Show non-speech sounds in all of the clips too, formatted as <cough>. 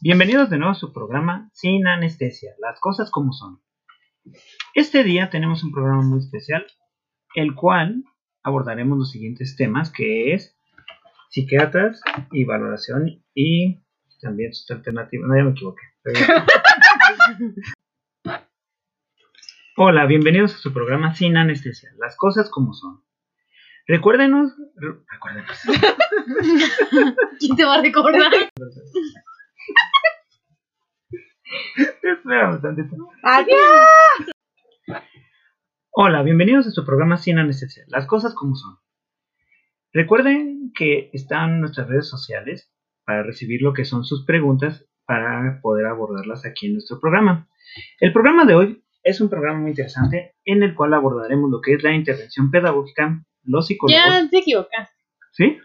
Bienvenidos de nuevo a su programa Sin Anestesia, las cosas como son. Este día tenemos un programa muy especial, el cual abordaremos los siguientes temas, que es psiquiatras y valoración y también sus alternativas. No, ya me equivoqué. <laughs> Hola, bienvenidos a su programa Sin Anestesia, las cosas como son. Recuérdenos, re- recuérdenos. <laughs> ¿Quién te va a recordar? Tantito. Adiós. Hola, bienvenidos a su programa Sin Anestesia, las cosas como son. Recuerden que están nuestras redes sociales para recibir lo que son sus preguntas para poder abordarlas aquí en nuestro programa. El programa de hoy es un programa muy interesante en el cual abordaremos lo que es la intervención pedagógica, los psicólogos. Ya te equivocaste. ¿Sí?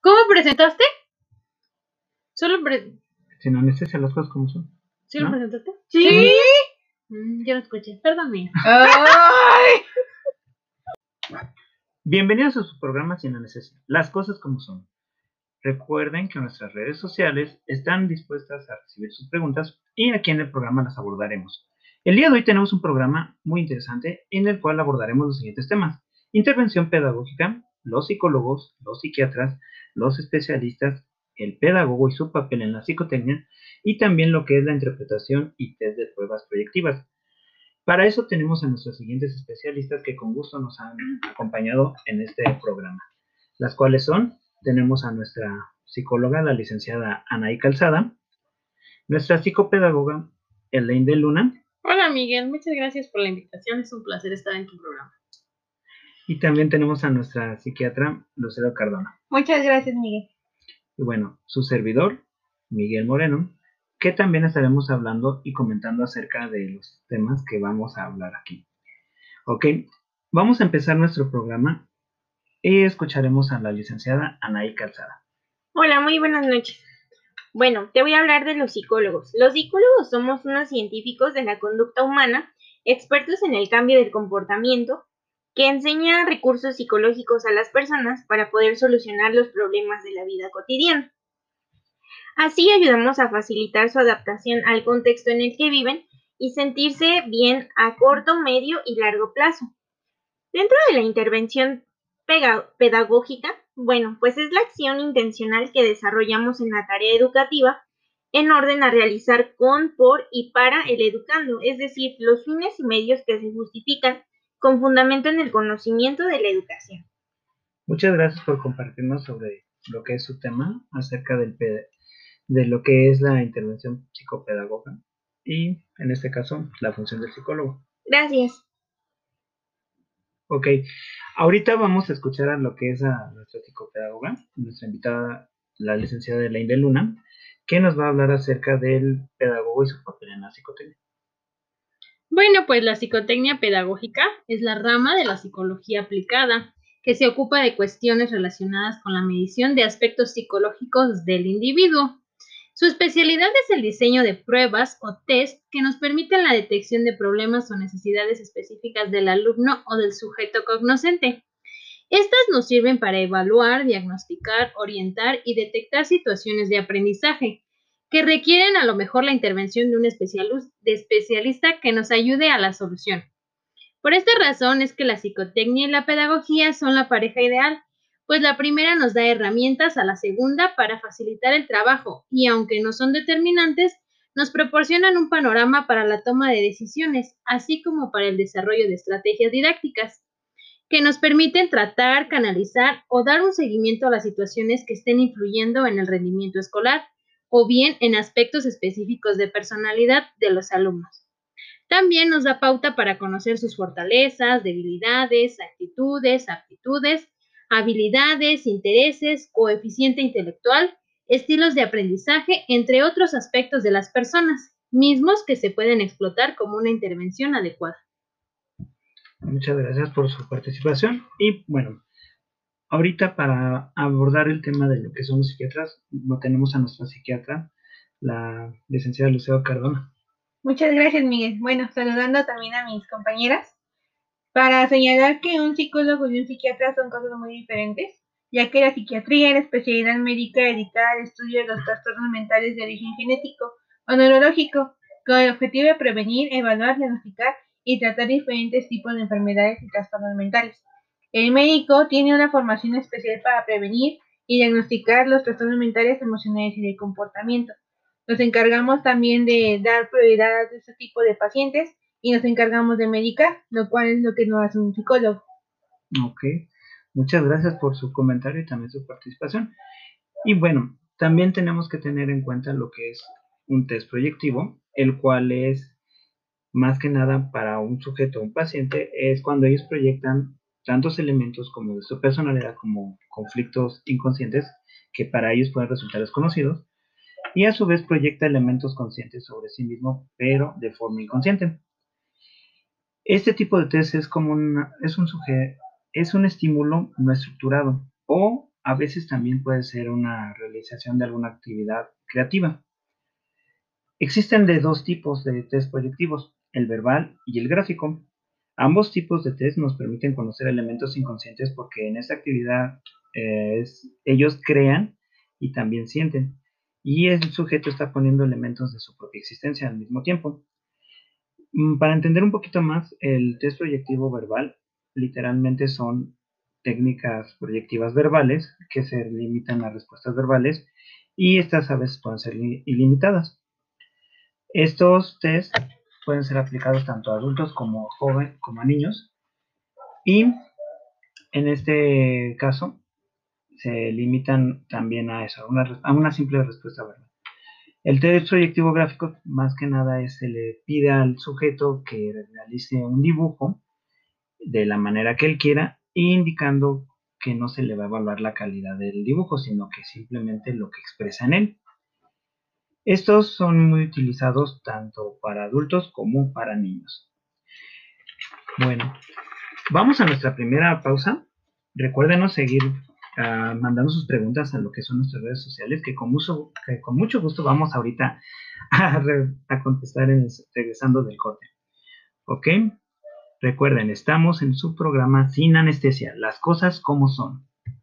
¿Cómo presentaste? ¿Solo pre- Sin anestesia, las cosas como son. ¿Sí lo ¿No? presentaste? Sí. Mm, yo no escuché. Perdón, mío. Bienvenidos a su programa Sin Anestesia, las cosas como son. Recuerden que nuestras redes sociales están dispuestas a recibir sus preguntas y aquí en el programa las abordaremos. El día de hoy tenemos un programa muy interesante en el cual abordaremos los siguientes temas. Intervención pedagógica, los psicólogos, los psiquiatras, los especialistas, el pedagogo y su papel en la psicotecnia y también lo que es la interpretación y test de pruebas proyectivas. Para eso tenemos a nuestros siguientes especialistas que con gusto nos han acompañado en este programa, las cuales son, tenemos a nuestra psicóloga, la licenciada Anaí Calzada, nuestra psicopedagoga, Elaine de Luna, Hola, Miguel. Muchas gracias por la invitación. Es un placer estar en tu programa. y también tenemos a nuestra psiquiatra, Lucero Cardona. Muchas gracias, Miguel. Y bueno, su servidor, Miguel Moreno, que también estaremos hablando y comentando acerca de los temas que vamos a hablar aquí. Ok, vamos a empezar nuestro programa y escucharemos a la licenciada Anaí Calzada. Hola, muy buenas noches. Bueno, te voy a hablar de los psicólogos. Los psicólogos somos unos científicos de la conducta humana, expertos en el cambio del comportamiento, que enseñan recursos psicológicos a las personas para poder solucionar los problemas de la vida cotidiana. Así ayudamos a facilitar su adaptación al contexto en el que viven y sentirse bien a corto, medio y largo plazo. Dentro de la intervención pedagógica, bueno, pues es la acción intencional que desarrollamos en la tarea educativa en orden a realizar con, por y para el educando, es decir, los fines y medios que se justifican con fundamento en el conocimiento de la educación. Muchas gracias por compartirnos sobre lo que es su tema acerca del de lo que es la intervención psicopedagoga y en este caso la función del psicólogo. Gracias. Ok, ahorita vamos a escuchar a lo que es a nuestra psicopedagoga, nuestra invitada, la licenciada Elaine de Luna, que nos va a hablar acerca del pedagogo y su papel en la psicotecnia. Bueno, pues la psicotecnia pedagógica es la rama de la psicología aplicada que se ocupa de cuestiones relacionadas con la medición de aspectos psicológicos del individuo. Su especialidad es el diseño de pruebas o test que nos permiten la detección de problemas o necesidades específicas del alumno o del sujeto cognoscente. Estas nos sirven para evaluar, diagnosticar, orientar y detectar situaciones de aprendizaje que requieren a lo mejor la intervención de un especialista que nos ayude a la solución. Por esta razón es que la psicotecnia y la pedagogía son la pareja ideal, pues la primera nos da herramientas a la segunda para facilitar el trabajo y aunque no son determinantes, nos proporcionan un panorama para la toma de decisiones, así como para el desarrollo de estrategias didácticas, que nos permiten tratar, canalizar o dar un seguimiento a las situaciones que estén influyendo en el rendimiento escolar o bien en aspectos específicos de personalidad de los alumnos. También nos da pauta para conocer sus fortalezas, debilidades, actitudes, aptitudes, habilidades, intereses, coeficiente intelectual, estilos de aprendizaje, entre otros aspectos de las personas, mismos que se pueden explotar como una intervención adecuada. Muchas gracias por su participación y bueno, ahorita para abordar el tema de lo que son los psiquiatras, no tenemos a nuestra psiquiatra, la licenciada Lucero Cardona. Muchas gracias, Miguel. Bueno, saludando también a mis compañeras, para señalar que un psicólogo y un psiquiatra son cosas muy diferentes, ya que la psiquiatría es la especialidad médica dedicada al estudio de los trastornos mentales de origen genético, o neurológico, con el objetivo de prevenir, evaluar, diagnosticar y tratar diferentes tipos de enfermedades y trastornos mentales. El médico tiene una formación especial para prevenir y diagnosticar los trastornos mentales, emocionales y de comportamiento. Nos encargamos también de dar prioridad a este tipo de pacientes y nos encargamos de medicar, lo cual es lo que nos hace un psicólogo. Ok, muchas gracias por su comentario y también su participación. Y bueno, también tenemos que tener en cuenta lo que es un test proyectivo, el cual es más que nada para un sujeto un paciente, es cuando ellos proyectan tantos elementos como de su personalidad como conflictos inconscientes que para ellos pueden resultar desconocidos y a su vez proyecta elementos conscientes sobre sí mismo pero de forma inconsciente. Este tipo de test es como es un es un estímulo no estructurado o a veces también puede ser una realización de alguna actividad creativa. Existen de dos tipos de test proyectivos, el verbal y el gráfico. Ambos tipos de test nos permiten conocer elementos inconscientes porque en esta actividad eh, ellos crean y también sienten. Y el sujeto está poniendo elementos de su propia existencia al mismo tiempo. Mm, para entender un poquito más, el test proyectivo verbal literalmente son técnicas proyectivas verbales que se limitan a respuestas verbales y estas a veces pueden ser ilimitadas. Estos test pueden ser aplicados tanto a adultos como como a niños. Y en este caso se limitan también a eso, a una, simple respuesta verbal. El test proyectivo gráfico más que nada es se le pide al sujeto que realice un dibujo de la manera que él quiera, indicando que no se le va a evaluar la calidad del dibujo, sino que simplemente lo que expresa en él. Estos son muy utilizados tanto para adultos como para niños. Bueno, vamos a nuestra primera pausa. Recuérdenos seguir ah, mandando sus preguntas a lo que son nuestras redes sociales, que con mucho, gusto vamos ahorita <laughs> a, a contestar regresando del corte. ¿Ok? Recuerden, estamos en su programa Sin Anestesia, las cosas como son.